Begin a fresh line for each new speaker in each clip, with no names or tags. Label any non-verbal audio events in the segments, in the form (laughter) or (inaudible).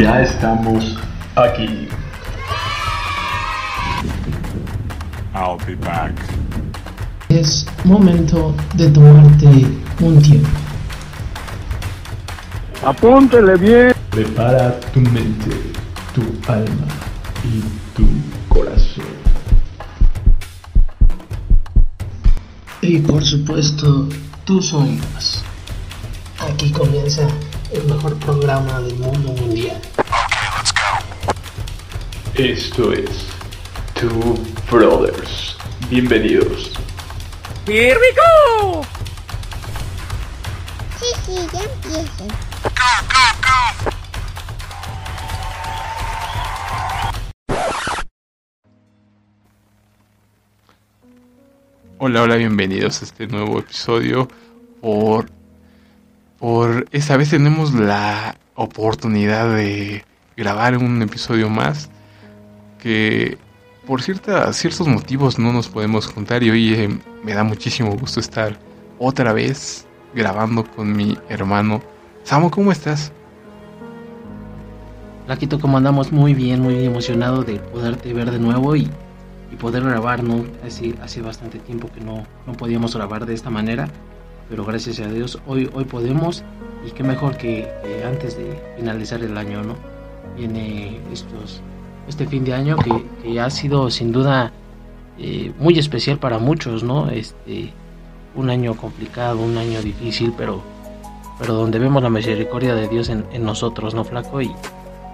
Ya estamos aquí.
I'll be back.
Es momento de tomarte un tiempo.
Apúntele bien.
Prepara tu mente, tu alma y tu corazón.
Y por supuesto, tus oídos. Aquí comienza el mejor programa del mundo mundial.
Esto es Two Brothers. Bienvenidos.
Here we go!
Sí, sí, ya empiecen.
Hola, hola, bienvenidos a este nuevo episodio. Por, por esta vez tenemos la oportunidad de grabar un episodio más que por cierta, ciertos motivos no nos podemos juntar y hoy me da muchísimo gusto estar otra vez grabando con mi hermano. Samo, ¿cómo estás?
Laquito, como andamos muy bien, muy emocionado de poderte ver de nuevo y, y poder grabar, ¿no? Hace, hace bastante tiempo que no, no podíamos grabar de esta manera, pero gracias a Dios hoy, hoy podemos y qué mejor que, que antes de finalizar el año, ¿no? Viene estos, este fin de año que, que ha sido sin duda eh, muy especial para muchos, ¿no? Este, un año complicado, un año difícil, pero, pero donde vemos la misericordia de Dios en, en nosotros, ¿no, Flaco? Y,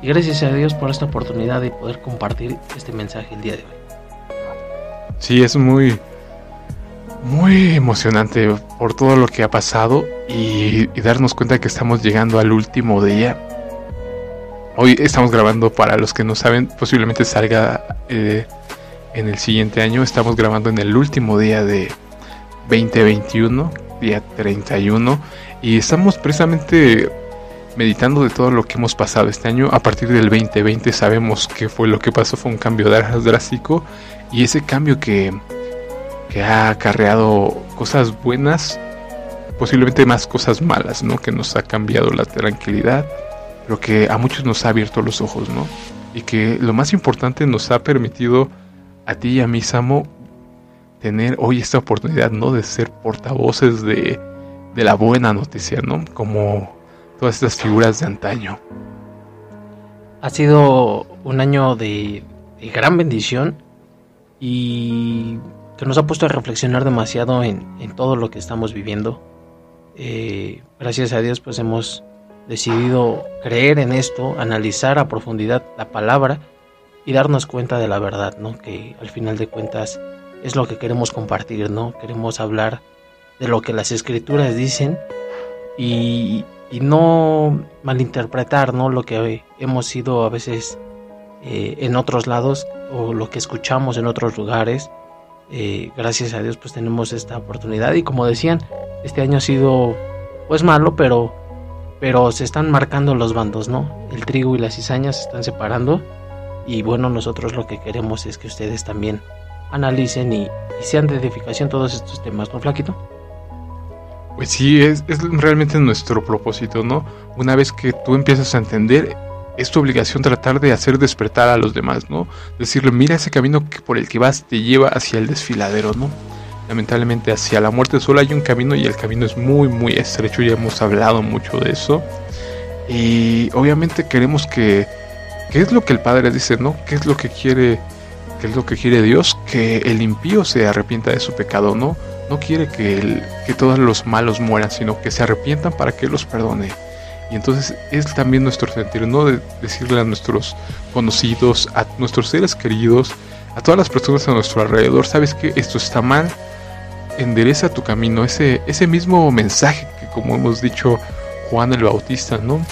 y gracias a Dios por esta oportunidad de poder compartir este mensaje el día de hoy.
Sí, es muy, muy emocionante por todo lo que ha pasado y, darnos cuenta que estamos llegando al último día. Hoy estamos grabando, para los que no saben, posiblemente salga eh, en el siguiente año. Estamos grabando en el último día de 2021, día 31, y estamos precisamente meditando de todo lo que hemos pasado este año. A partir del 2020 sabemos que fue lo que pasó, fue un cambio dr- drástico, y ese cambio que, que ha acarreado cosas buenas, posiblemente más cosas malas, ¿no? Que nos ha cambiado la tranquilidad, pero que a muchos nos ha abierto los ojos, ¿no? Y que lo más importante nos ha permitido a ti y a mí, Samo, tener hoy esta oportunidad, ¿no? De ser portavoces de, de la buena noticia, ¿no? Como todas estas figuras de antaño.
Ha sido un año de, de gran bendición y que nos ha puesto a reflexionar demasiado en, en todo lo que estamos viviendo. Eh, gracias a Dios pues hemos decidido creer en esto, analizar a profundidad la palabra y darnos cuenta de la verdad, ¿no? Que al final de cuentas es lo que queremos compartir, ¿no? Queremos hablar de lo que las escrituras dicen y, y no malinterpretar, ¿no? Lo que hemos sido a veces eh, en otros lados o lo que escuchamos en otros lugares. Eh, gracias a Dios pues tenemos esta oportunidad y como decían, este año ha sido pues malo, pero pero se están marcando los bandos, ¿no? El trigo y la cizaña se están separando y bueno, nosotros lo que queremos es que ustedes también analicen y, y sean de edificación todos estos temas, ¿no, Flaquito?
Pues sí, es, es realmente nuestro propósito, ¿no? Una vez que tú empiezas a entender, es tu obligación tratar de hacer despertar a los demás, ¿no? Decirle, mira ese camino que por el que vas te lleva hacia el desfiladero, ¿no? Lamentablemente hacia la muerte solo hay un camino y el camino es muy, muy estrecho, ya hemos hablado mucho de eso. Y obviamente queremos que... ¿Qué es lo que el Padre dice, no? ¿Qué es lo que quiere ¿Qué es lo que quiere Dios? Que el impío se arrepienta de su pecado, ¿no? No quiere que, el- que todos los malos mueran, sino que se arrepientan para que los perdone. Y entonces es también nuestro sentir, ¿no? De decirle a nuestros conocidos, a nuestros seres queridos, a todas las personas a nuestro alrededor, sabes que esto está mal, endereza tu camino, ese, ese mismo mensaje que como hemos dicho Juan el Bautista, ¿no?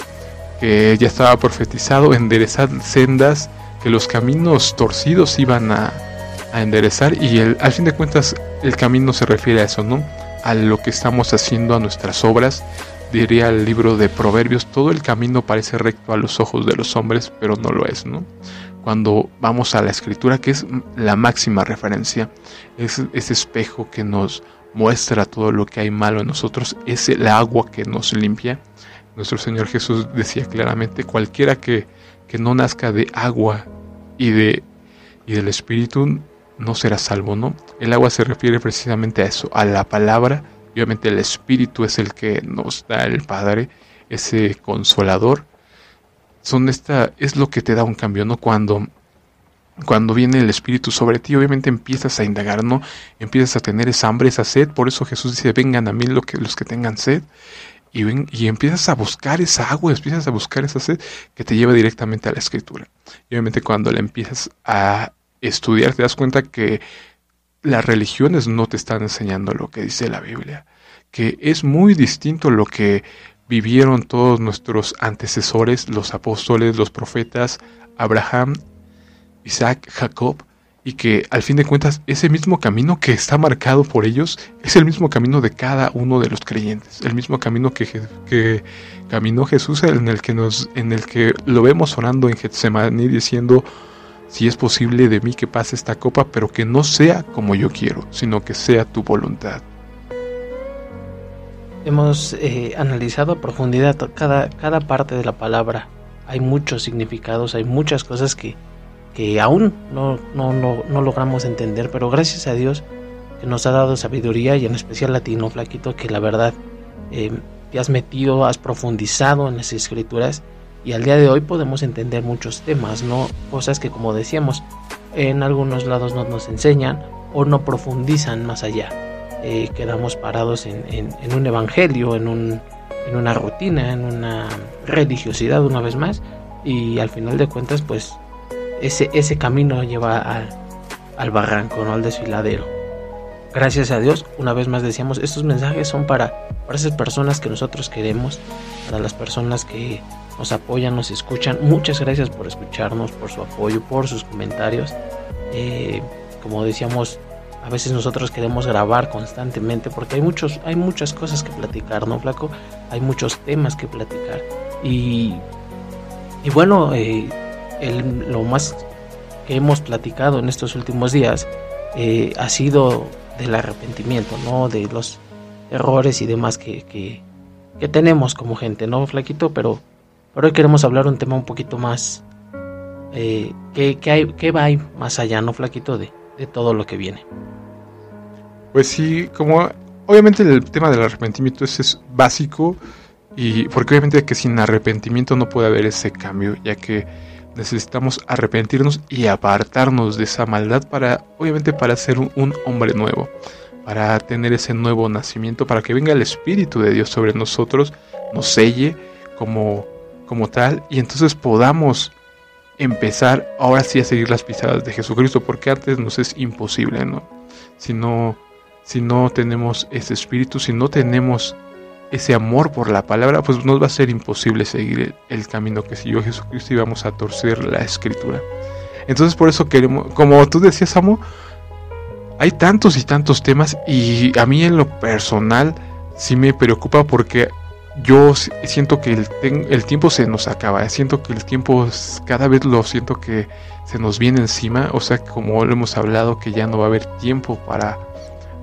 Que ya estaba profetizado, enderezar sendas, que los caminos torcidos iban a, a enderezar y el, al fin de cuentas el camino se refiere a eso, ¿no? A lo que estamos haciendo, a nuestras obras. Diría el libro de Proverbios, todo el camino parece recto a los ojos de los hombres, pero no lo es, ¿no? Cuando vamos a la escritura, que es la máxima referencia, es ese espejo que nos muestra todo lo que hay malo en nosotros, es el agua que nos limpia. Nuestro Señor Jesús decía claramente, cualquiera que que no nazca de agua y de y del espíritu no será salvo, ¿no? El agua se refiere precisamente a eso, a la palabra. Obviamente el espíritu es el que nos da el Padre, ese consolador. Son esta es lo que te da un cambio, ¿no? Cuando cuando viene el Espíritu sobre ti, obviamente empiezas a indagar, ¿no? Empiezas a tener esa hambre, esa sed. Por eso Jesús dice, vengan a mí los que, los que tengan sed. Y, ven, y empiezas a buscar esa agua, empiezas a buscar esa sed que te lleva directamente a la escritura. Y obviamente cuando la empiezas a estudiar, te das cuenta que las religiones no te están enseñando lo que dice la Biblia. Que es muy distinto lo que vivieron todos nuestros antecesores, los apóstoles, los profetas, Abraham, Isaac, Jacob, y que al fin de cuentas ese mismo camino que está marcado por ellos es el mismo camino de cada uno de los creyentes, el mismo camino que, que caminó Jesús en el que nos, en el que lo vemos orando en Getsemaní diciendo si es posible de mí que pase esta copa, pero que no sea como yo quiero, sino que sea tu voluntad.
Hemos eh, analizado a profundidad cada, cada parte de la palabra. Hay muchos significados, hay muchas cosas que, que aún no, no, no, logramos entender, pero gracias a Dios que nos ha dado sabiduría y en especial latino, flaquito, que la verdad eh, te has metido, has profundizado en las escrituras y al día de hoy podemos entender muchos temas, ¿no? Cosas que como decíamos, en algunos lados no nos enseñan o no profundizan más allá. Eh, quedamos parados en, en, un evangelio, en, un, en una rutina, en una religiosidad una vez más y al final de cuentas pues ese, ese camino lleva al, al barranco, no al desfiladero. Gracias a Dios, una vez más decíamos, estos mensajes son para, para esas personas que nosotros queremos, para las personas que nos apoyan, nos escuchan. Muchas gracias por escucharnos, por su apoyo, por sus comentarios. Eh, como decíamos, a veces nosotros queremos grabar constantemente porque hay muchos, hay muchas cosas que platicar, ¿no, Flaco? Hay muchos temas que platicar. Y, y bueno, eh, lo más que hemos platicado en estos últimos días eh, ha sido del arrepentimiento, ¿no? De los errores y demás que, que, tenemos como gente, ¿no, Flaquito? Pero, hoy queremos hablar un tema un poquito más... Eh, que, hay, que va más allá, ¿no, Flaquito? De, de todo lo que viene.
Pues sí, como obviamente el tema del arrepentimiento es, es básico y porque obviamente que sin arrepentimiento no puede haber ese cambio, ya que necesitamos arrepentirnos y apartarnos de esa maldad para, obviamente, para ser un, hombre nuevo, para tener ese nuevo nacimiento, para que venga el Espíritu de Dios sobre nosotros, nos selle como, como tal, y entonces podamos empezar ahora sí a seguir las pisadas de Jesucristo, porque antes nos es imposible, ¿no? Si no, si no tenemos ese espíritu, si no tenemos ese amor por la palabra, pues nos va a ser imposible seguir el, camino que siguió Jesucristo y vamos a torcer la escritura. Entonces por eso queremos, como tú decías, Amo, hay tantos y tantos temas y a mí en lo personal sí me preocupa porque yo siento que el, el tiempo se nos acaba, siento que el tiempo cada vez lo siento que se nos viene encima, o sea, como lo hemos hablado, que ya no va a haber tiempo para,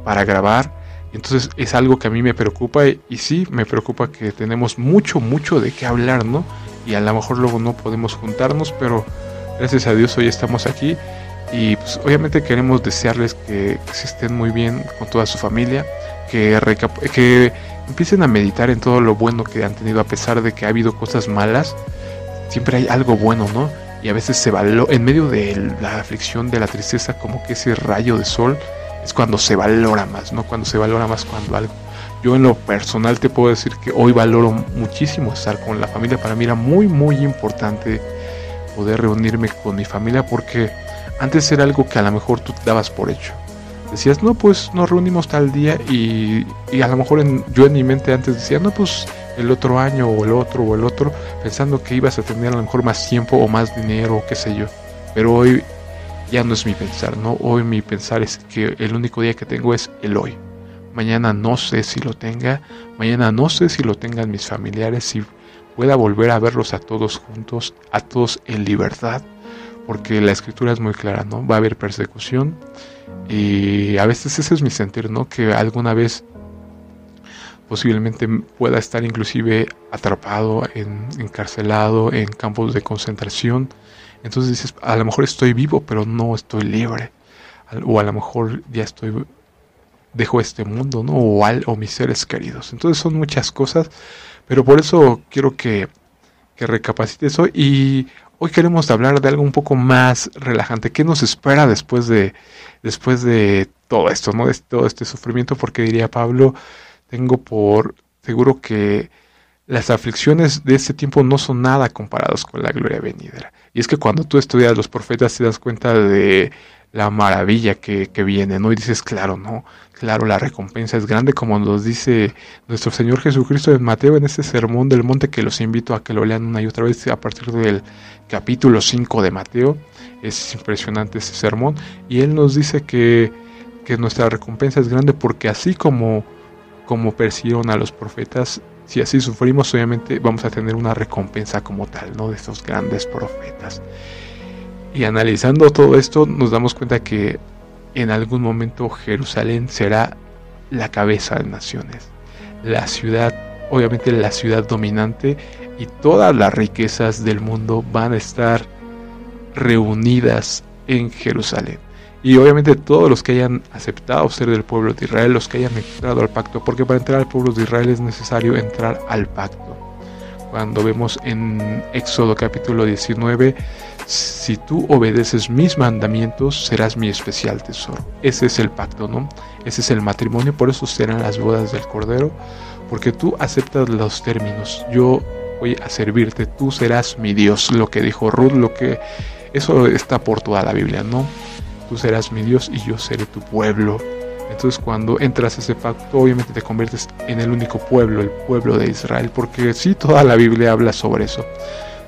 para grabar entonces es algo que a mí me preocupa y, sí, me preocupa que tenemos mucho, mucho de qué hablar, ¿no? Y a lo mejor luego no podemos juntarnos, pero gracias a Dios hoy estamos aquí y pues, obviamente queremos desearles que, se estén muy bien con toda su familia, que, que empiecen a meditar en todo lo bueno que han tenido a pesar de que ha habido cosas malas, siempre hay algo bueno, ¿no? Y a veces se valora, en medio de la aflicción, de la tristeza, como que ese rayo de sol es cuando se valora más, ¿no? Cuando se valora más cuando algo. Yo en lo personal te puedo decir que hoy valoro muchísimo estar con la familia. Para mí era muy, muy importante poder reunirme con mi familia porque antes era algo que a lo mejor tú dabas por hecho. Decías, no, pues nos reunimos tal día y, y a lo mejor en, yo en mi mente antes decía, no, pues el otro año o el otro o el otro, pensando que ibas a tener a lo mejor más tiempo o más dinero o qué sé yo. Pero hoy ya no es mi pensar, ¿no? Hoy mi pensar es que el único día que tengo es el hoy. Mañana no sé si lo tenga, mañana no sé si lo tengan mis familiares, si pueda volver a verlos a todos juntos, a todos en libertad, porque la escritura es muy clara, ¿no? Va a haber persecución y a veces ese es mi sentir, ¿no? Que alguna vez posiblemente pueda estar inclusive atrapado, en, encarcelado en campos de concentración. Entonces dices, a lo mejor estoy vivo, pero no estoy libre. O a lo mejor ya estoy, dejo este mundo, ¿no? O, al, o mis seres queridos. Entonces son muchas cosas, pero por eso quiero que, que recapacites hoy. Y hoy queremos hablar de algo un poco más relajante. ¿Qué nos espera después de, después de todo esto, ¿no? De todo este sufrimiento, porque diría Pablo, tengo por seguro que las aflicciones de este tiempo no son nada comparados con la gloria venidera. Y es que cuando tú estudias los profetas te das cuenta de la maravilla que, viene, ¿no? Y dices, claro, ¿no? Claro, la recompensa es grande, como nos dice nuestro Señor Jesucristo en Mateo, en este sermón del monte, que los invito a que lo lean una y otra vez a partir del capítulo 5 de Mateo. Es impresionante ese sermón. Y Él nos dice que, que nuestra recompensa es grande porque así como, como persiguieron a los profetas, si así sufrimos, obviamente vamos a tener una recompensa como tal, ¿no? De estos grandes profetas. Y analizando todo esto nos damos cuenta que en algún momento Jerusalén será la cabeza de naciones, la ciudad, obviamente la ciudad dominante y todas las riquezas del mundo van a estar reunidas en Jerusalén. Y obviamente todos los que hayan aceptado ser del pueblo de Israel, los que hayan entrado al pacto, porque para entrar al pueblo de Israel es necesario entrar al pacto. Cuando vemos en Éxodo capítulo 19, si tú obedeces mis mandamientos, serás mi especial tesoro. Ese es el pacto, ¿no? Ese es el matrimonio, por eso serán las bodas del Cordero, porque tú aceptas los términos. Yo voy a servirte, tú serás mi Dios, lo que dijo Ruth, lo que eso está por toda la Biblia, ¿no? Tú serás mi Dios y yo seré tu pueblo. Entonces cuando entras a ese pacto, obviamente te conviertes en el único pueblo, el pueblo de Israel, porque sí, toda la Biblia habla sobre eso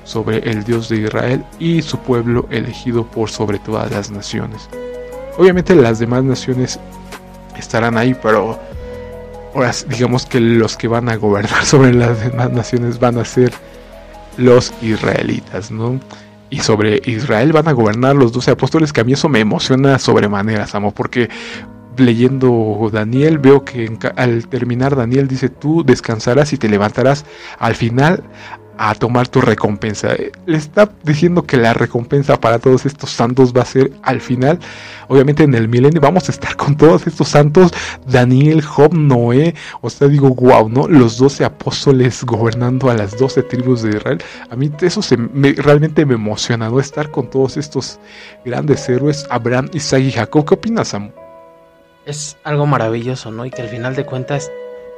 sobre el Dios de Israel y su pueblo elegido por sobre todas las naciones. Obviamente las demás naciones estarán ahí, pero ahora digamos que los que van a gobernar (laughs) sobre las demás naciones van a ser los israelitas, ¿no? Y sobre Israel van a gobernar los doce apóstoles, que a mí eso me emociona sobremanera, Samo, porque leyendo Daniel veo que al terminar Daniel dice, tú descansarás y te levantarás al final a tomar tu recompensa. Le está diciendo que la recompensa para todos estos santos va a ser al final, obviamente en el milenio, vamos a estar con todos estos santos, Daniel, Job, Noé, o sea, digo, wow, ¿no? Los doce apóstoles gobernando a las doce tribus de Israel. A mí eso se me, realmente me emociona, ¿no? Estar con todos estos grandes héroes, Abraham, Isaac y Jacob. ¿Qué opinas, Sam?
Es algo maravilloso, ¿no? Y que al final de cuentas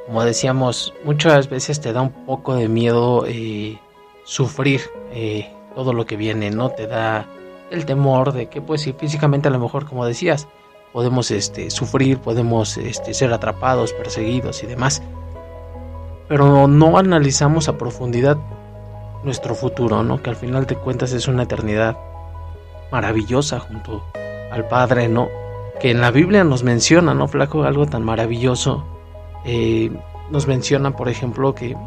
como decíamos, muchas veces te da un poco de miedo eh, sufrir eh, todo lo que viene, ¿no? Te da el temor de que, pues, si físicamente a lo mejor, como decías, podemos este, sufrir, podemos este, ser atrapados, perseguidos y demás. Pero no analizamos a profundidad nuestro futuro, ¿no? Que al final de cuentas es una eternidad maravillosa junto al Padre, ¿no? Que en la Biblia nos menciona, ¿no, Flaco? Algo tan maravilloso eh, nos mencionan, por ejemplo, que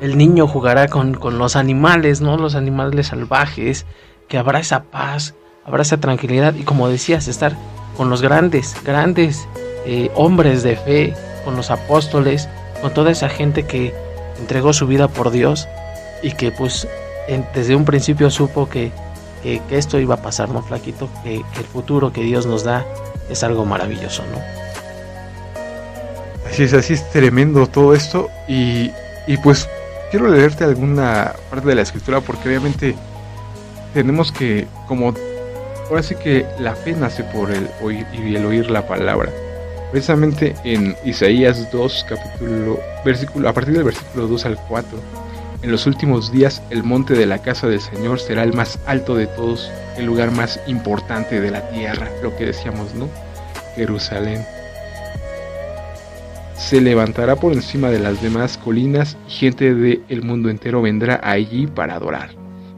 el niño jugará con, los animales, ¿no? Los animales salvajes, que habrá esa paz, habrá esa tranquilidad y como decías, estar con los grandes, grandes eh, hombres de fe, con los apóstoles, con toda esa gente que entregó su vida por Dios y que pues desde un principio supo que, que, esto iba a pasar, ¿no, Flaquito? Que, el futuro que Dios nos da es algo maravilloso, ¿no?
Así es, así es tremendo todo esto. Y, pues quiero leerte alguna parte de la escritura porque obviamente tenemos que, como ahora sí que la fe nace por el oír y el oír la palabra. Precisamente en Isaías 2, capítulo, versículo, a partir del versículo 2 al 4, en los últimos días el monte de la casa del Señor será el más alto de todos, el lugar más importante de la tierra, lo que decíamos, ¿no? Jerusalén se levantará por encima de las demás colinas y gente del mundo entero vendrá allí para adorar.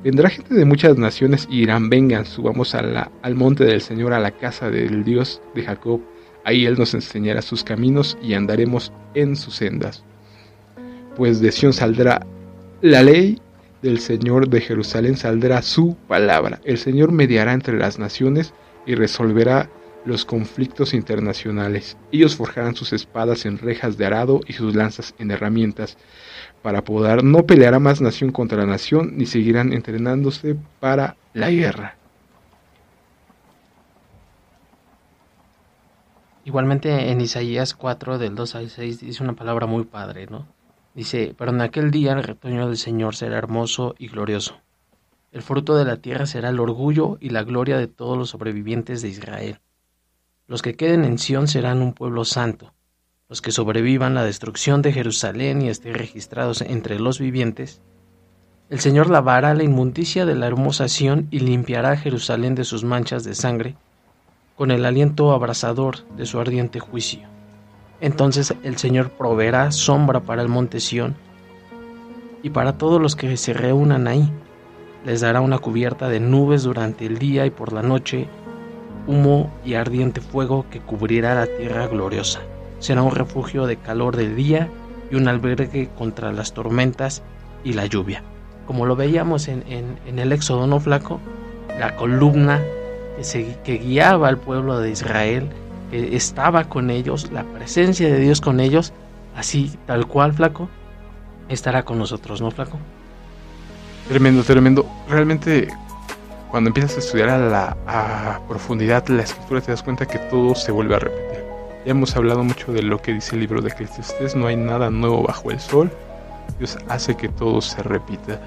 Vendrá gente de muchas naciones y dirán, vengan, subamos al monte del Señor, a la casa del Dios de Jacob. Ahí Él nos enseñará sus caminos y andaremos en sus sendas. Pues de Sión saldrá la ley del Señor de Jerusalén, saldrá su palabra. El Señor mediará entre las naciones y resolverá los conflictos internacionales. Ellos forjarán sus espadas en rejas de arado y sus lanzas en herramientas para poder no peleará más nación contra nación ni seguirán entrenándose para la guerra.
Igualmente en Isaías 4 del 2 al 6 dice una palabra muy padre, ¿no? Dice, pero en aquel día el retoño del Señor será hermoso y glorioso. El fruto de la tierra será el orgullo y la gloria de todos los sobrevivientes de Israel. Los que queden en Sión serán un pueblo santo. Los que sobrevivan la destrucción de Jerusalén y estén registrados entre los vivientes, el Señor lavará la inmundicia de la hermosa Sión y limpiará Jerusalén de sus manchas de sangre con el aliento abrasador de su ardiente juicio. Entonces el Señor proveerá sombra para el monte Sión y para todos los que se reúnan ahí. Les dará una cubierta de nubes durante el día y por la noche, humo y ardiente fuego que cubrirá la tierra gloriosa. Será un refugio de calor del día y un albergue contra las tormentas y la lluvia. Como lo veíamos en, el Éxodo no flaco, la columna que, guiaba al pueblo de Israel, estaba con ellos, la presencia de Dios con ellos, así tal cual, flaco, estará con nosotros, ¿no, flaco?
Tremendo, tremendo. Realmente, cuando empiezas a estudiar a la profundidad la escritura, te das cuenta que todo se vuelve a repetir. Ya hemos hablado mucho de lo que dice el libro de Eclesiastes, no hay nada nuevo bajo el sol. Dios hace que todo se repita.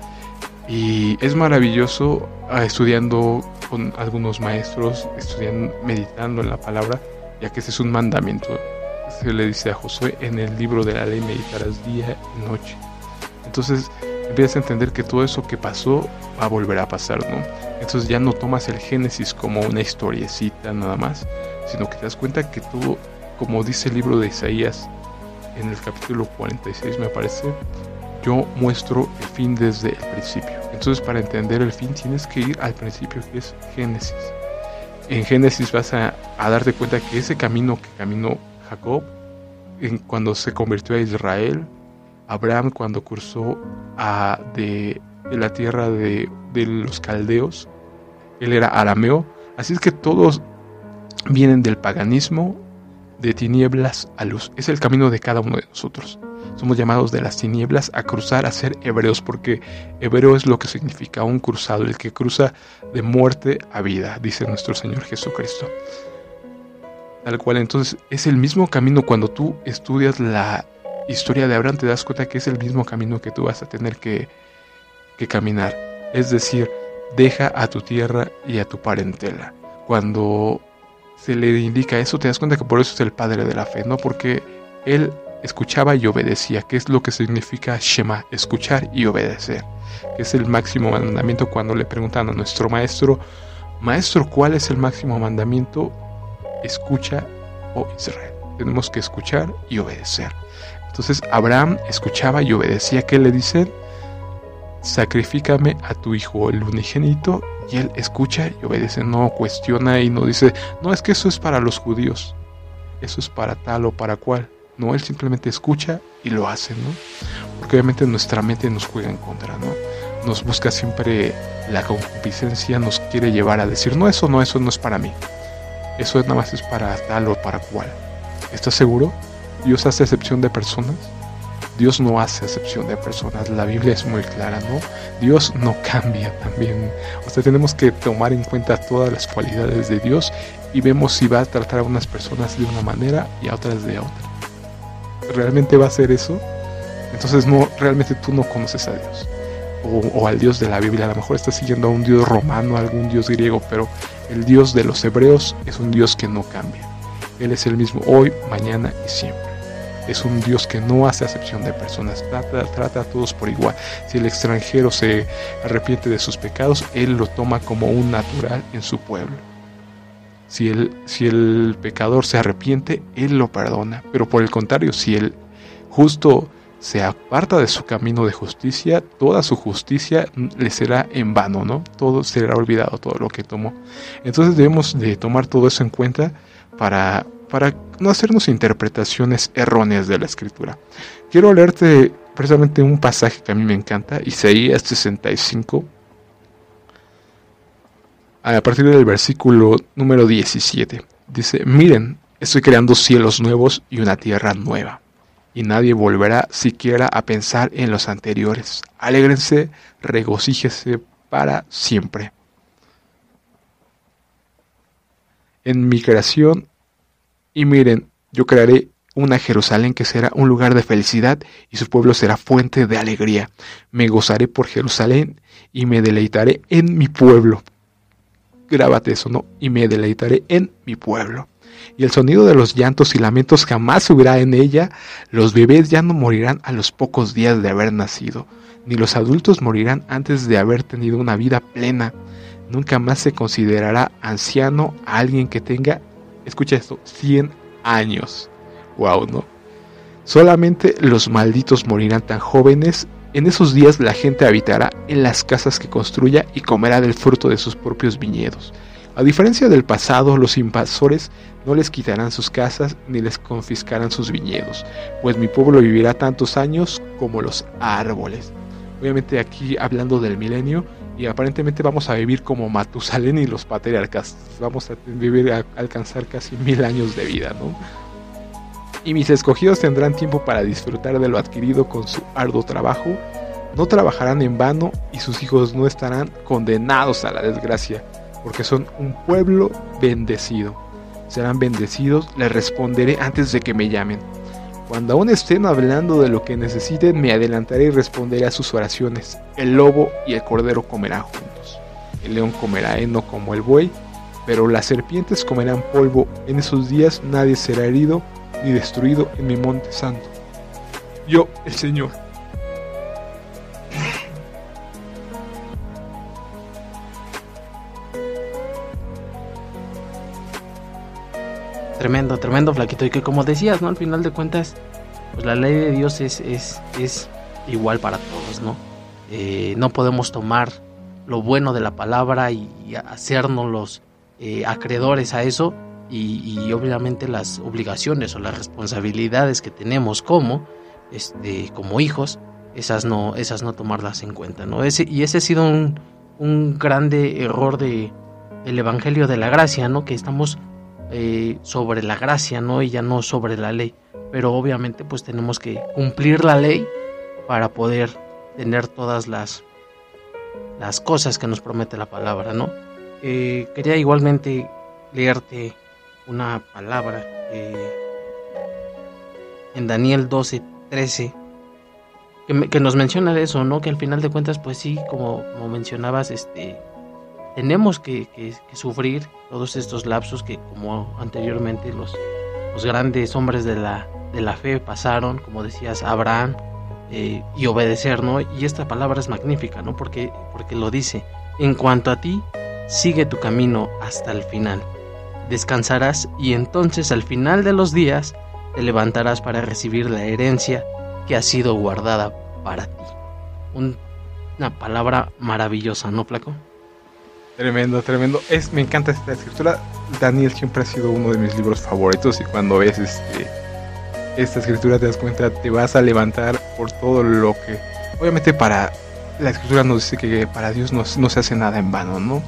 Y es maravilloso ah, estudiando con algunos maestros, estudiando, meditando en la palabra, ya que ese es un mandamiento. Se le dice a Josué, en el libro de la ley meditarás día y noche. Entonces empiezas a entender que todo eso que pasó va a volver a pasar, ¿no? Entonces ya no tomas el Génesis como una historiecita nada más, sino que te das cuenta que todo, como dice el libro de Isaías en el capítulo 46 me parece, yo muestro el fin desde el principio. Entonces para entender el fin tienes que ir al principio que es Génesis. En Génesis vas a, darte cuenta que ese camino que caminó Jacob en, cuando se convirtió a Israel, Abraham cuando cruzó a, de, la tierra de, de los caldeos, él era arameo, así es que todos vienen del paganismo, de tinieblas a luz. Es el camino de cada uno de nosotros. Somos llamados de las tinieblas a cruzar a ser hebreos, porque hebreo es lo que significa un cruzado, el que cruza de muerte a vida, dice nuestro Señor Jesucristo. Tal cual, entonces es el mismo camino cuando tú estudias la historia de Abraham, te das cuenta que es el mismo camino que tú vas a tener que, que caminar. Es decir, deja a tu tierra y a tu parentela. Cuando se le indica eso, te das cuenta que por eso es el padre de la fe, no porque él escuchaba y obedecía, que es lo que significa Shema, escuchar y obedecer, que es el máximo mandamiento cuando le preguntan a nuestro maestro, maestro, ¿cuál es el máximo mandamiento? Escucha, oh Israel. Tenemos que escuchar y obedecer. Entonces Abraham escuchaba y obedecía. ¿Qué le dicen? Sacrifícame a tu hijo, el unigénito. Y él escucha y obedece, no cuestiona y no dice, no es que eso es para los judíos, eso es para tal o para cual. No, él simplemente escucha y lo hace, ¿no? Porque obviamente nuestra mente nos juega en contra, ¿no? Nos busca siempre la concupiscencia, nos quiere llevar a decir, no, eso no, eso no es para mí. Eso nada más es para tal o para cual. ¿Estás seguro? Dios hace excepción de personas. Dios no hace excepción de personas. La Biblia es muy clara, ¿no? Dios no (laughs) cambia también. O sea, tenemos que tomar en cuenta todas las cualidades de Dios y vemos si va a tratar a unas personas de una manera y a otras de otra realmente va a ser eso, entonces no, realmente tú no conoces a Dios. O, al Dios de la Biblia. A lo mejor estás siguiendo a un Dios romano, a algún Dios griego, pero el Dios de los hebreos es un Dios que no cambia. Él es el mismo hoy, mañana y siempre. Es un Dios que no hace acepción de personas, trata a todos por igual. Si el extranjero se arrepiente de sus pecados, Él lo toma como un natural en su pueblo. Si el, si el pecador se arrepiente, Él lo perdona. Pero por el contrario, si el justo se aparta de su camino de justicia, toda su justicia le será en vano, ¿no? Todo será olvidado, todo lo que tomó. Entonces debemos de tomar todo eso en cuenta para, para no hacernos interpretaciones erróneas de la escritura. Quiero leerte precisamente un pasaje que a mí me encanta, Isaías 65, a partir del versículo número 17. Dice, miren, estoy creando cielos nuevos y una tierra nueva. Y nadie volverá siquiera a pensar en los anteriores. Alégrense, regocíjese para siempre. En mi creación, y miren, yo crearé una Jerusalén que será un lugar de felicidad y su pueblo será fuente de alegría. Me gozaré por Jerusalén y me deleitaré en mi pueblo. Grábate eso, ¿no? Y me deleitaré en mi pueblo. Y el sonido de los llantos y lamentos jamás subirá en ella. Los bebés ya no morirán a los pocos días de haber nacido, ni los adultos morirán antes de haber tenido una vida plena. Nunca más se considerará anciano a alguien que tenga, escucha esto, 100 años. Wow, ¿no? Solamente los malditos morirán tan jóvenes. En esos días la gente habitará en las casas que construya y comerá del fruto de sus propios viñedos. A diferencia del pasado, los invasores no les quitarán sus casas ni les confiscarán sus viñedos, pues mi pueblo vivirá tantos años como los árboles. Obviamente aquí hablando del milenio y aparentemente vamos a vivir como Matusalén y los patriarcas. Vamos a vivir a alcanzar casi mil años de vida, ¿no? Y mis escogidos tendrán tiempo para disfrutar de lo adquirido con su arduo trabajo, no trabajarán en vano y sus hijos no estarán condenados a la desgracia, porque son un pueblo bendecido. Serán bendecidos, les responderé antes de que me llamen. Cuando aún estén hablando de lo que necesiten, me adelantaré y responderé a sus oraciones. El lobo y el cordero comerán juntos. El león comerá heno como el buey, pero las serpientes comerán polvo. En esos días nadie será herido ni destruido en mi monte santo. Yo, el Señor.
Tremendo, tremendo, flaquito. Y que como decías, ¿no? Al final de cuentas, pues la ley de Dios es, es, es igual para todos, ¿no? Eh, no podemos tomar lo bueno de la palabra y, hacernos los eh, acreedores a eso y, obviamente las obligaciones o las responsabilidades que tenemos como, este, como hijos, esas no, esas no tomarlas en cuenta, ¿no? Ese, y ese ha sido un, un grande error de el Evangelio de la Gracia, ¿no? Que estamos eh, sobre la gracia, ¿no? Y ya no sobre la ley. Pero obviamente pues tenemos que cumplir la ley para poder tener todas las, las cosas que nos promete la palabra, ¿no? Eh, quería igualmente leerte una palabra en Daniel 12, 13, que, nos menciona eso, ¿no? Que al final de cuentas, pues sí, como, como mencionabas, este, tenemos que, sufrir todos estos lapsos que como anteriormente los, los grandes hombres de la, de la fe pasaron, como decías, Abraham, eh, y obedecer, ¿no? Y esta palabra es magnífica, ¿no? Porque, porque lo dice, en cuanto a ti, sigue tu camino hasta el final descansarás y entonces al final de los días te levantarás para recibir la herencia que ha sido guardada para ti. una palabra maravillosa, ¿no, Flaco?
Tremendo, tremendo. Es, me encanta esta escritura. Daniel siempre ha sido uno de mis libros favoritos y cuando ves este, esta escritura te das cuenta, te vas a levantar por todo lo que... Obviamente para... La escritura nos dice que para Dios no, no se hace nada en vano, ¿no?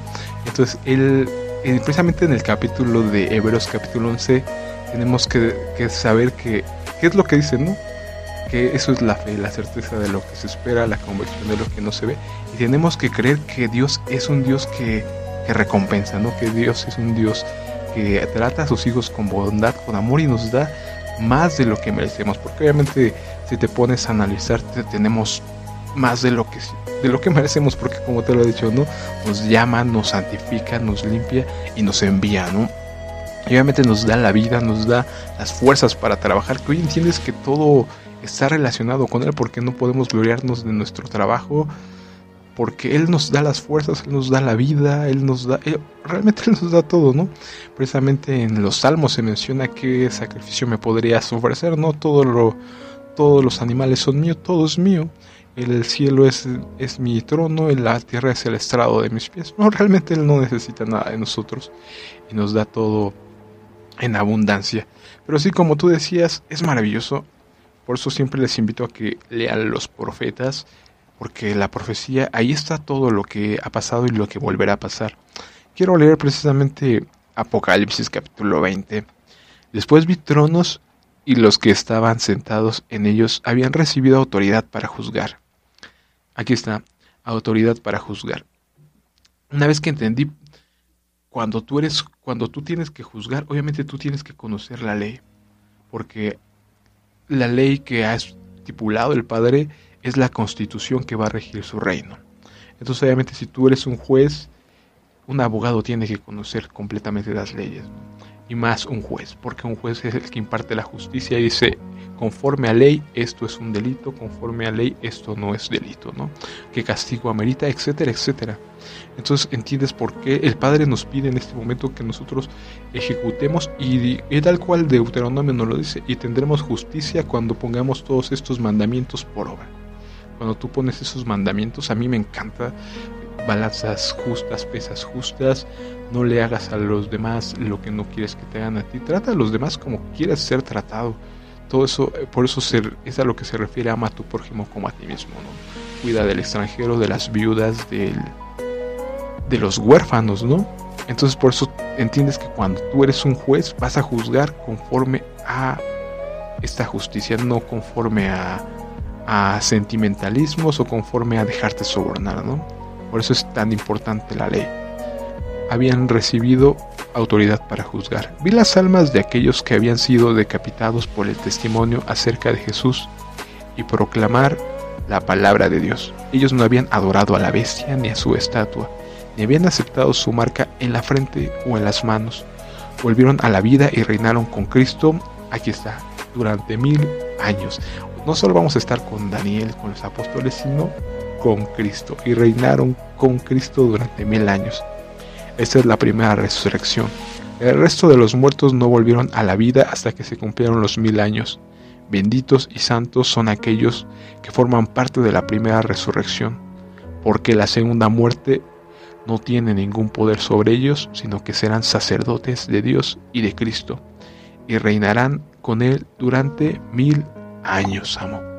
Entonces Él precisamente en el capítulo de Hebreos capítulo 11 tenemos que, saber que, qué es lo que dice, ¿no? Que eso es la fe, la certeza de lo que se espera, la convicción de lo que no se ve. Y tenemos que creer que Dios es un Dios que, que recompensa, ¿no? Que Dios es un Dios que trata a sus hijos con bondad, con amor y nos da más de lo que merecemos. Porque obviamente si te pones a analizar, tenemos más de lo que de lo que merecemos, porque como te lo he dicho, ¿no? Nos llama, nos santifica, nos limpia y nos envía, ¿no? Obviamente nos da la vida, nos da las fuerzas para trabajar, que hoy entiendes que todo está relacionado con Él, porque no podemos gloriarnos de nuestro trabajo, porque Él nos da las fuerzas, Él nos da la vida, Él nos da, realmente (laughs) Él nos da todo, ¿no? Precisamente en los salmos se menciona qué sacrificio me podrías ofrecer, ¿no? Todo lo, todos los animales son míos, todo es mío el cielo es, es mi trono, y la tierra es el estrado de mis pies. (laughs) No, realmente Él no necesita nada de nosotros y nos da todo en abundancia. Pero sí, como tú decías, es maravilloso. Por eso siempre les invito a que lean los profetas, porque la profecía, ahí está todo lo que ha pasado y lo que volverá a pasar. Quiero leer precisamente Apocalipsis capítulo 20. Después vi tronos y los que estaban sentados en ellos habían recibido autoridad para juzgar. Aquí está, autoridad para juzgar. Una vez que entendí, cuando tú eres, cuando tú tienes que juzgar, obviamente tú tienes que conocer la ley, porque la ley que ha estipulado el Padre es la constitución que va a regir su reino. Entonces, obviamente, si tú eres un juez, un abogado tiene que conocer completamente las leyes y más un juez, porque un juez es el que imparte la justicia y dice, conforme a ley esto es un delito, conforme a ley esto no es delito, ¿no? ¿Qué castigo amerita, etcétera, etcétera? Entonces entiendes por qué el Padre nos pide en este momento que nosotros ejecutemos y, y tal cual Deuteronomio nos lo dice, y tendremos justicia cuando pongamos todos estos mandamientos por obra. Cuando tú pones esos mandamientos, a mí me encanta balanzas justas, pesas justas, no le hagas a los demás lo que no quieres que te hagan a ti, trata a los demás como quieras ser tratado. Todo eso, eh, por eso es a lo que se refiere a tu prójimo como a ti mismo, ¿no? Cuida del extranjero, de las viudas, de los huérfanos, ¿no? Entonces por eso entiendes que cuando tú eres un juez vas a juzgar conforme a esta justicia, no conforme a, a sentimentalismos o conforme a dejarte sobornar, ¿no? Por eso es tan importante la ley. Habían recibido autoridad para juzgar. Vi las almas de aquellos que habían sido decapitados por el testimonio acerca de Jesús y proclamar la palabra de Dios. Ellos no habían adorado a la bestia ni a su estatua, ni habían aceptado su marca en la frente o en las manos. Volvieron a la vida y reinaron con Cristo, aquí está, durante mil años. No solo vamos a estar con Daniel, con los apóstoles, sino con Cristo y reinaron con Cristo durante mil años. Esta es la primera resurrección. El resto de los muertos no volvieron a la vida hasta que se cumplieron los mil años. Benditos y santos son aquellos que forman parte de la primera resurrección, porque la segunda muerte no tiene ningún poder sobre ellos, sino que serán sacerdotes de Dios y de Cristo, y reinarán con Él durante mil años, amo.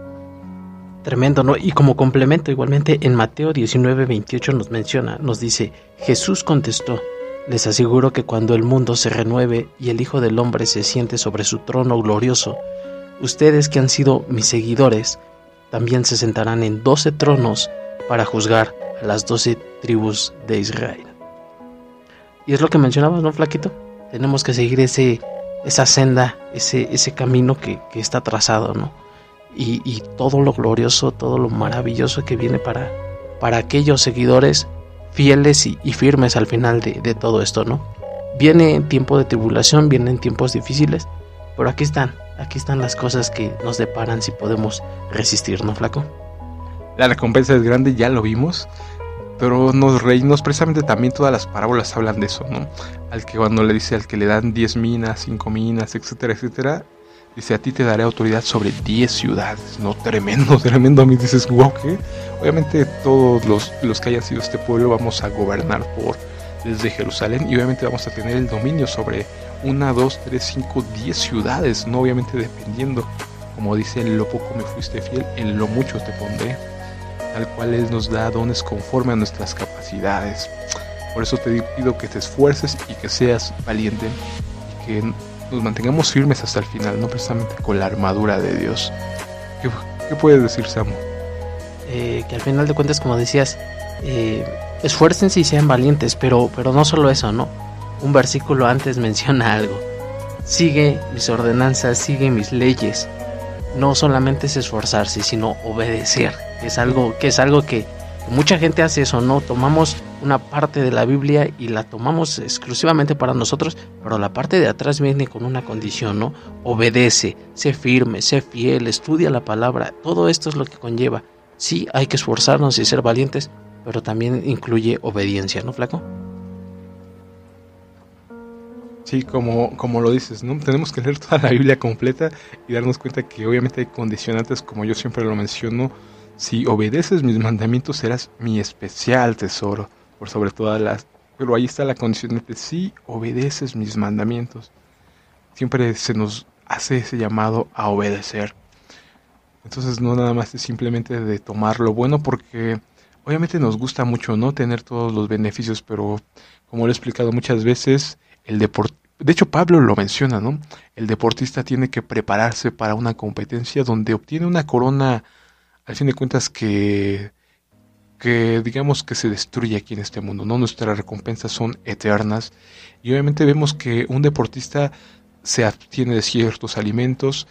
Tremendo, ¿no? Y como complemento, igualmente en Mateo 19, 28 nos menciona, nos dice, Jesús contestó, les aseguro que cuando el mundo se renueve y el Hijo del Hombre se siente sobre su trono glorioso, ustedes que han sido mis seguidores, también se sentarán en doce tronos para juzgar a las doce tribus de Israel. Y es lo que mencionabas, ¿no, Flaquito? Tenemos que seguir ese, esa senda, ese, ese camino que, que está trazado, ¿no? Y, todo lo glorioso, todo lo maravilloso que viene para, para aquellos seguidores fieles y, firmes al final de, todo esto, ¿no? Viene en tiempo de tribulación, viene en tiempos difíciles, pero aquí están, aquí están las cosas que nos deparan si podemos resistir, ¿no, flaco?
La recompensa es grande, ya lo vimos, pero nos reímos, precisamente también todas las parábolas hablan de eso, ¿no? Al que cuando le dice al que le dan 10 minas, 5 minas, etcétera, etcétera, Dice, a ti te daré autoridad sobre 10 ciudades. No, tremendo, (laughs) tremendo. A mí dices, wow, ¿qué? Obviamente todos los, los que hayan sido este pueblo vamos a gobernar por desde Jerusalén y obviamente vamos a tener el dominio sobre una, dos, tres, cinco, diez ciudades, no obviamente dependiendo, como dice, en lo poco me fuiste fiel, en lo mucho te pondré, tal cual Él nos da dones conforme a nuestras capacidades. Por eso te pido que te esfuerces y que seas valiente que nos mantengamos firmes hasta el final, no precisamente con la armadura de Dios. ¿Qué, puedes decir, Samu?
Eh, que al final de cuentas, como decías, eh, esfuércense y sean valientes, pero, pero no solo eso, ¿no? Un versículo antes (laughs) menciona algo. Sigue mis ordenanzas, sigue mis leyes. No solamente es esforzarse, sino obedecer. Es algo que es algo que mucha gente hace eso, ¿no? Tomamos una parte de la Biblia y la tomamos exclusivamente para nosotros, pero la parte de atrás viene con una condición, ¿no? Obedece, sé firme, sé fiel, estudia la palabra, todo esto es lo que conlleva. Sí, hay que esforzarnos y ser valientes, pero también incluye obediencia, ¿no, flaco?
Sí, como, como lo dices, ¿no? Tenemos que leer toda la Biblia completa y darnos cuenta que obviamente hay condicionantes, como yo siempre lo menciono. Si obedeces mis mandamientos, serás mi especial tesoro por sobre todas las... Pero ahí está la condición de si obedeces mis mandamientos. Siempre se nos hace ese llamado a obedecer. Entonces no nada más es simplemente de tomar lo bueno porque obviamente nos gusta mucho no tener todos los beneficios, pero como lo he explicado muchas veces, el deport de hecho, Pablo lo menciona, ¿no? El deportista tiene que prepararse para una competencia donde obtiene una corona, al fin de cuentas, que, que digamos que se destruye aquí en este mundo, ¿no? Nuestras recompensas son eternas y obviamente vemos que un deportista se abstiene de ciertos alimentos.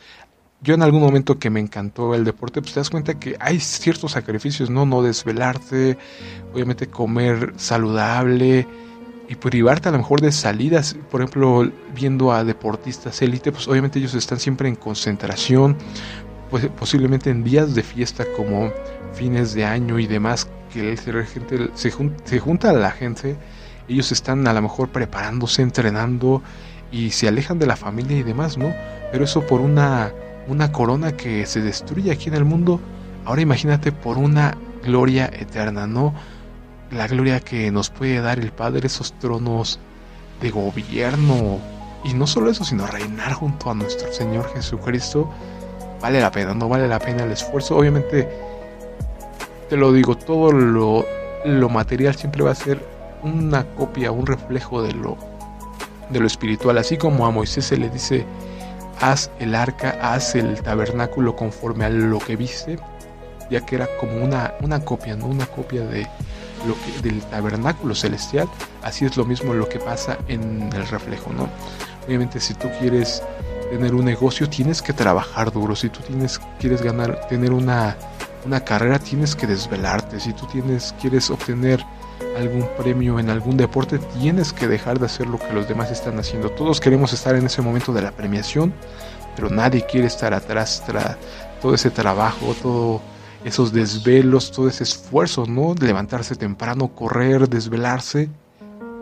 Yo en algún momento que me encantó el deporte, pues te das cuenta que hay ciertos sacrificios, ¿no? No desvelarte, obviamente comer saludable, y privarte a lo mejor de salidas, por ejemplo, viendo a deportistas élite, pues obviamente ellos están siempre en concentración, pues posiblemente en días de fiesta como fines de año y demás, que se, se junta a la gente, ellos están a lo mejor preparándose, entrenando y se alejan de la familia y demás, ¿no? Pero eso por una, una corona que se destruye aquí en el mundo, ahora imagínate por una gloria eterna, ¿no? la gloria que nos puede dar el Padre, esos tronos de gobierno. Y no solo eso, sino reinar junto a nuestro Señor Jesucristo. Vale la pena, no vale la pena el esfuerzo. Obviamente, te lo digo, todo lo, lo material siempre va a ser una copia, un reflejo de lo, de lo espiritual. Así como a Moisés se le dice, haz el arca, haz el tabernáculo conforme a lo que viste, ya que era como una, una copia, ¿no? Una copia de, lo que, del tabernáculo celestial, así es lo mismo lo que pasa en el reflejo, ¿no? Obviamente si tú quieres tener un negocio tienes que trabajar duro, si tú tienes, quieres ganar, tener una, una carrera tienes que desvelarte, si tú tienes, quieres obtener algún premio en algún deporte tienes que dejar de hacer lo que los demás están haciendo. Todos queremos estar en ese momento de la premiación, pero nadie quiere estar atrás, tras todo ese trabajo, todo esos desvelos, todo ese esfuerzo, ¿no? De levantarse temprano, correr, desvelarse.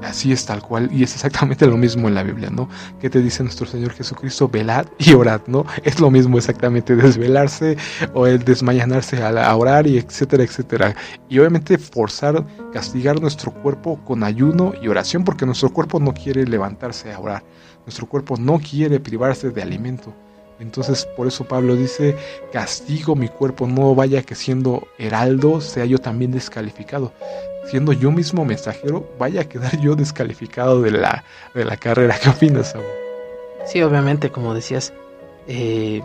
Así es tal cual, y es exactamente lo mismo en la Biblia, ¿no? ¿Qué te dice nuestro Señor Jesucristo? Velad y orad, ¿no? (laughs) Es lo mismo exactamente, desvelarse o el desmañanarse a, orar y etcétera, etcétera. Y obviamente forzar, castigar nuestro cuerpo con ayuno y oración, porque nuestro cuerpo no quiere levantarse a orar, nuestro cuerpo no quiere privarse de alimento. Entonces por eso Pablo dice, castigo mi cuerpo, no vaya que siendo heraldo sea yo también descalificado. Siendo yo mismo mensajero, vaya a quedar yo descalificado de la, de la carrera. (laughs) ¿Qué opinas, Sabu?
Sí, obviamente, como decías, eh,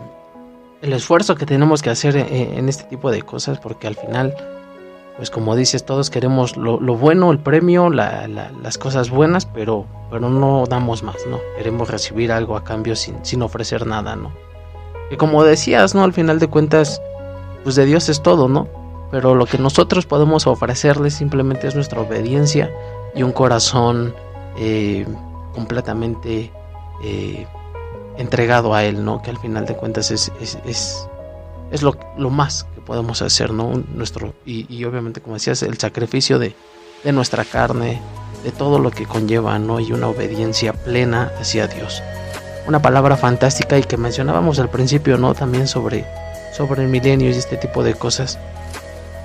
el esfuerzo que tenemos que hacer en, este tipo de cosas, porque al final, pues como dices, todos queremos lo, bueno, el premio, las cosas buenas, pero, pero no damos más, ¿no? Queremos recibir algo a cambio sin, sin ofrecer nada, ¿no? Que como decías, ¿no? Al final de cuentas, pues de Dios es todo, ¿no? Pero lo que nosotros podemos ofrecerle simplemente es nuestra obediencia y un corazón eh, completamente eh, entregado a Él, ¿no? Que al final de cuentas es, es, es, lo, lo, más que podemos hacer, ¿no? Nuestro, y, y obviamente, como decías, el sacrificio de, de nuestra carne, de todo lo que conlleva, ¿no? Y una obediencia plena hacia Dios una palabra fantástica y que mencionábamos al principio, ¿no? También sobre, sobre el milenio y este tipo de cosas.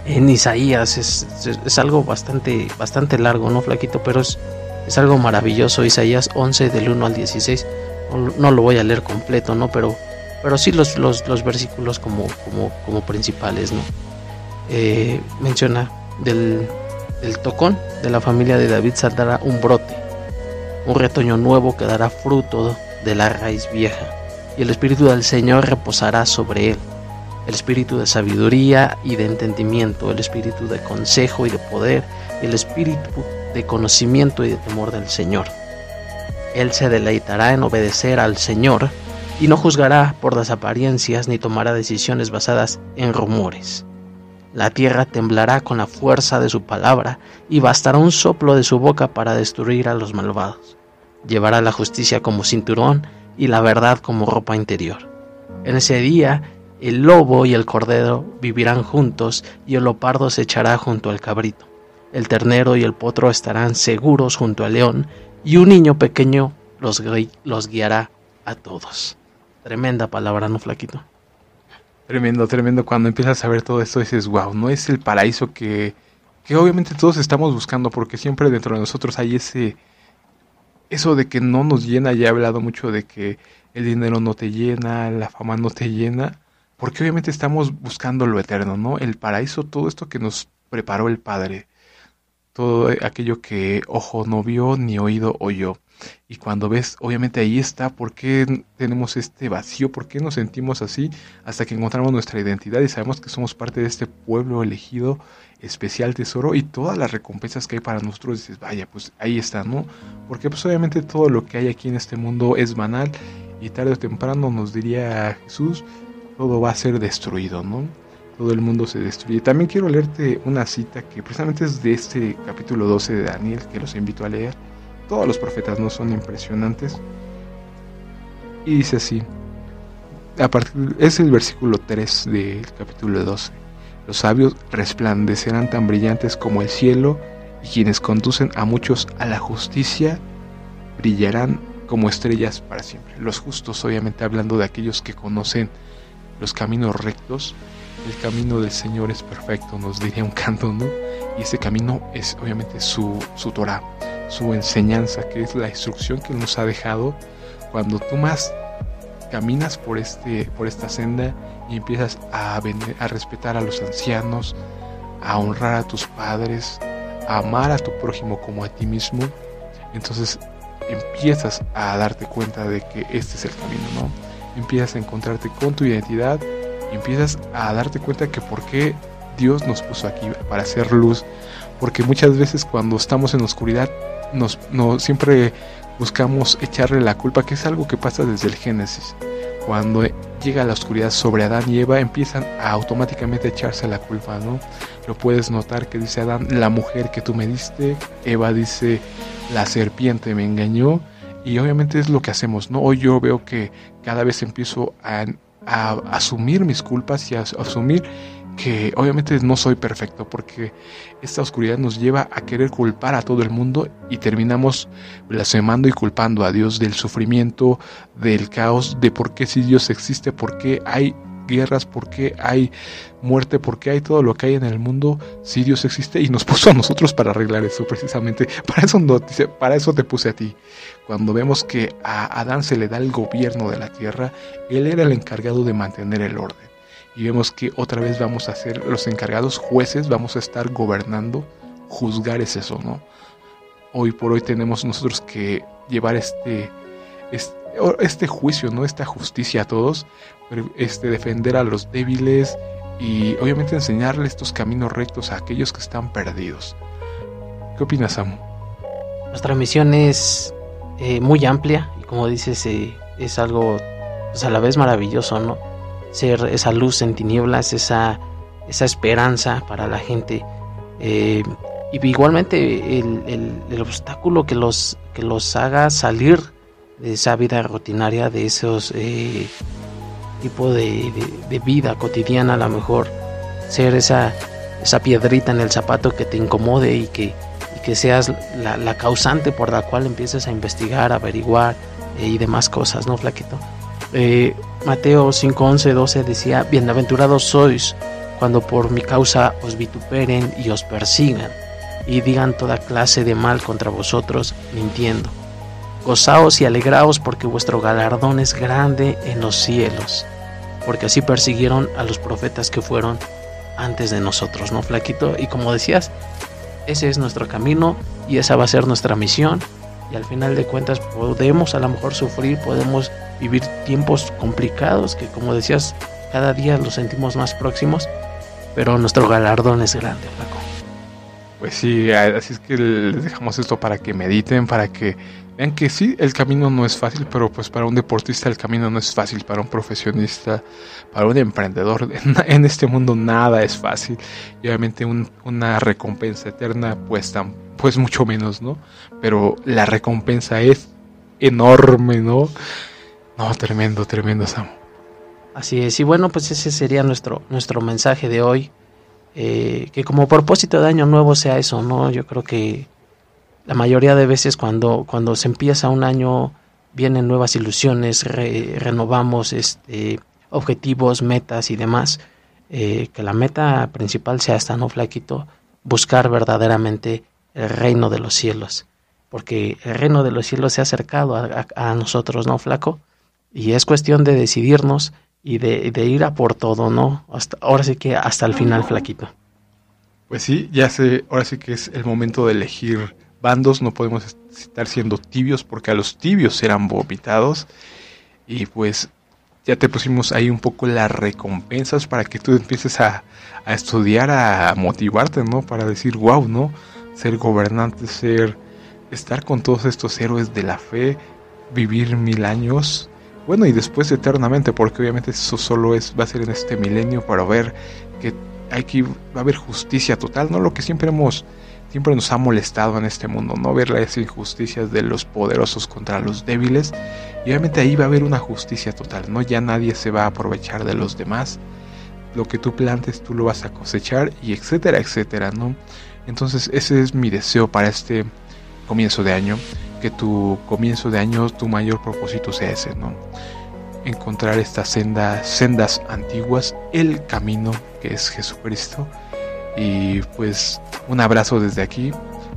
En Isaías es, algo bastante, bastante largo, ¿no, Flaquito? Pero es, es algo maravilloso. Isaías 11 del 1 al 16. No, lo voy a leer completo, ¿no? Pero, pero sí los, los, los versículos como, como, como principales, ¿no? Eh, menciona del, del tocón de la familia de David saldrá un brote, un retoño nuevo que dará fruto de la raíz vieja, y el Espíritu del Señor reposará sobre él, el Espíritu de sabiduría y de entendimiento, el Espíritu de consejo y de poder, el Espíritu de conocimiento y de temor del Señor. Él se deleitará en obedecer al Señor, y no juzgará por las apariencias ni tomará decisiones basadas en rumores. La tierra temblará con la fuerza de su palabra, y bastará un soplo de su boca para destruir a los malvados llevará la justicia como cinturón y la verdad como ropa interior. En ese día el lobo y el cordero vivirán juntos y el lopardo se echará junto al cabrito. El ternero y el potro estarán seguros junto al león y un niño pequeño los, los guiará a todos. Tremenda palabra, ¿no, flaquito?
Tremendo, tremendo. Cuando empiezas a ver todo esto dices, wow, no es el paraíso que, que obviamente todos estamos buscando porque siempre dentro de nosotros hay ese eso de que no nos llena, ya he hablado mucho de que el dinero no te llena, la fama no te llena, porque obviamente estamos buscando lo eterno, ¿no? El paraíso, todo esto que nos preparó el Padre. todo aquello que ojo no vio ni oído oyó. Y cuando ves, obviamente ahí está, ¿por qué tenemos este vacío? ¿Por qué nos sentimos así? Hasta que encontramos nuestra identidad y sabemos que somos parte de este pueblo elegido, especial tesoro y todas las recompensas que hay para nosotros. Dices, vaya, pues ahí está, ¿no? Porque pues obviamente todo lo que hay aquí en este mundo es banal y tarde o temprano nos diría Jesús, todo va a ser destruido, ¿no? Todo el mundo se destruye. También quiero leerte una cita que precisamente es de este capítulo 12 de Daniel, que los invito a leer todos los profetas no son impresionantes. Y dice así, a partir, es el versículo 3 del capítulo 12. Los sabios resplandecerán tan brillantes como el cielo y quienes conducen a muchos a la justicia brillarán como estrellas para siempre. Los justos, obviamente hablando de aquellos que conocen los caminos rectos, el camino del Señor es perfecto, nos diría un canto, ¿no? Y ese camino es obviamente su, su Torah su enseñanza, que es la instrucción que nos ha dejado, cuando tú más caminas por, este, por esta senda y empiezas a, a respetar a los ancianos, a honrar a tus padres, a amar a tu prójimo como a ti mismo, entonces empiezas a darte cuenta de que este es el camino, ¿no? Empiezas a encontrarte con tu identidad y empiezas a darte cuenta que por qué Dios nos puso aquí para hacer luz, porque muchas veces cuando estamos en oscuridad nos, no, siempre buscamos echarle la culpa, que es algo que pasa desde el Génesis. Cuando llega la oscuridad sobre Adán y Eva, empiezan a automáticamente echarse la culpa, ¿no? Lo puedes notar que dice Adán, la mujer que tú me diste, Eva dice, la serpiente me engañó, y obviamente es lo que hacemos, ¿no? Hoy yo veo que cada vez empiezo a, a asumir mis culpas y a asumir que obviamente no soy perfecto porque esta oscuridad nos lleva a querer culpar a todo el mundo y terminamos blasfemando y culpando a Dios del sufrimiento, del caos, de por qué si Dios existe, por qué hay guerras, por qué hay muerte, por qué hay todo lo que hay en el mundo, si Dios existe y nos puso a nosotros para arreglar eso precisamente. (laughs) Para eso, no, para eso te puse a ti. Cuando vemos que a Adán se le da el gobierno de la tierra, él era el encargado de mantener el orden y vemos que otra vez vamos a ser los encargados jueces, vamos a estar gobernando, juzgar es eso, ¿no? Hoy por hoy tenemos nosotros que llevar este, este, juicio, ¿no? Esta justicia a todos, este, defender a los débiles y obviamente enseñarle estos caminos rectos a aquellos que están perdidos. ¿Qué opinas, Samu?
Nuestra misión es eh, muy amplia y como dices, eh, es algo pues, a la vez maravilloso, ¿no? ser esa luz en tinieblas, esa, esa esperanza para la gente. Eh, y igualmente el, obstáculo que los, que los haga salir de esa vida rutinaria, de esos tipo de, vida cotidiana, a lo mejor ser esa, esa piedrita en el zapato que te incomode y que, que seas la, causante por la cual empieces a investigar, averiguar eh, y demás cosas, ¿no, Flaquito? Eh, Mateo 5, 11, 12 decía, bienaventurados sois cuando por mi causa os vituperen y os persigan y digan toda clase de mal contra vosotros, mintiendo. Gozaos y alegraos porque vuestro galardón es grande en los cielos, porque así persiguieron a los profetas que fueron antes de nosotros, ¿no, flaquito? Y como decías, ese es nuestro camino y esa va a ser nuestra misión. Y al final de cuentas podemos a lo mejor sufrir, podemos vivir tiempos complicados que como decías, cada día los sentimos más próximos, pero nuestro galardón es grande, Flaco.
Pues sí, así es que les dejamos esto para que mediten, para que vean que sí, el camino no es fácil, pero pues para un deportista el camino no es fácil, para un profesionista, para un emprendedor, (laughs) en, este mundo nada es fácil. Y obviamente una recompensa eterna pues, pues mucho menos, ¿no? Pero la recompensa es enorme, ¿no? No, tremendo, tremendo, Sam.
Así es, y bueno, pues ese sería nuestro, nuestro mensaje de hoy. Eh, que como propósito de año nuevo sea eso, ¿no? Yo creo que la mayoría de veces cuando, cuando se empieza un año vienen nuevas ilusiones, renovamos este, objetivos, metas y demás. Eh, que la meta principal sea esta, ¿no, Flaquito? Buscar verdaderamente el reino de los cielos. Porque el reino de los cielos se ha acercado a nosotros, ¿no, Flaco? Y es cuestión de decidirnos y de, ir a por todo, ¿no? Hasta, ahora sí que hasta el final, flaquito.
Pues sí, ya sé, ahora sí que es el momento de elegir bandos, no podemos estar siendo tibios porque a los tibios serán vomitados. Y pues ya te pusimos ahí un poco las recompensas para que tú empieces a, a estudiar, a motivarte, ¿no? Para decir, wow, ¿no? Ser gobernante, ser, estar con todos estos héroes de la fe, vivir mil años, bueno, y después eternamente, porque obviamente eso solo es, va a ser en este milenio para ver que hay que va a haber justicia total, ¿no? Lo que siempre hemos siempre nos ha molestado en este mundo, ¿no? Ver las injusticias de los poderosos contra los débiles. Y obviamente ahí va a haber una justicia total, ¿no? Ya nadie se va a aprovechar de los demás. Lo que tú plantes, tú lo vas a cosechar y etcétera, etcétera, ¿no? Entonces ese es mi deseo para este comienzo de año. Que tu comienzo de año, tu mayor propósito sea ese, ¿no? Encontrar estas sendas, sendas antiguas, el camino que es Jesucristo y pues un abrazo desde aquí.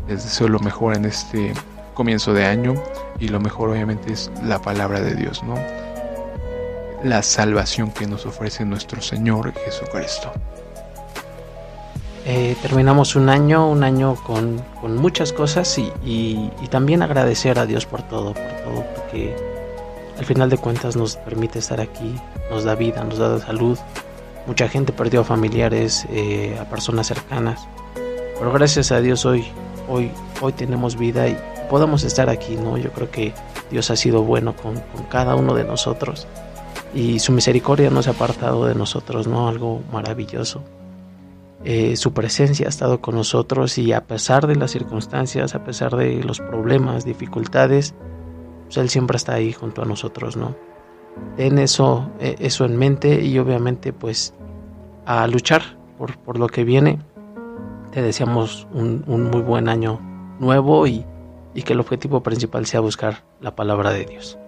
Les deseo lo mejor en este comienzo de año. Y lo mejor obviamente es la palabra de Dios, ¿no? La salvación que nos ofrece nuestro Señor Jesucristo.
Eh, terminamos un año, un año con, con muchas cosas y, y, también agradecer a Dios por todo, por todo, porque al final de cuentas nos permite estar aquí, nos da vida, nos da salud, Mucha gente perdió a familiares, eh, a personas cercanas. Pero gracias a Dios hoy, hoy, hoy tenemos vida y podemos estar aquí, ¿no? Yo creo que Dios ha sido bueno con, con cada uno de nosotros y su misericordia no se ha apartado de nosotros, ¿no? Algo maravilloso. Eh, su presencia ha estado con nosotros y a pesar de las circunstancias, a pesar de los problemas, dificultades, pues Él siempre está ahí junto a nosotros, ¿no? Ten eso, eh, eso en mente y obviamente pues a luchar por, por lo que viene. Te deseamos un, un muy buen año nuevo y, y, que el objetivo principal sea buscar la palabra de Dios.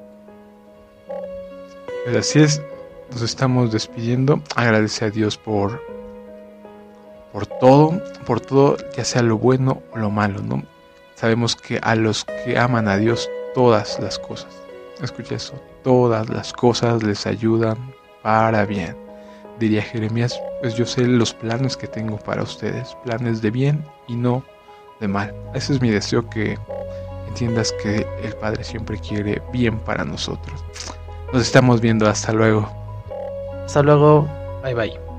Así es, nos estamos despidiendo. Agradece a Dios por, por todo, por todo, ya sea lo bueno o lo malo, ¿no? Sabemos que a los que aman a Dios, todas las cosas, escucha eso, todas las cosas les ayudan para bien diría Jeremías, pues yo sé los planes que tengo para ustedes, planes de bien y no de mal. Ese es mi deseo que entiendas que el Padre siempre quiere bien para nosotros. Nos estamos viendo, hasta luego.
Hasta luego, bye bye.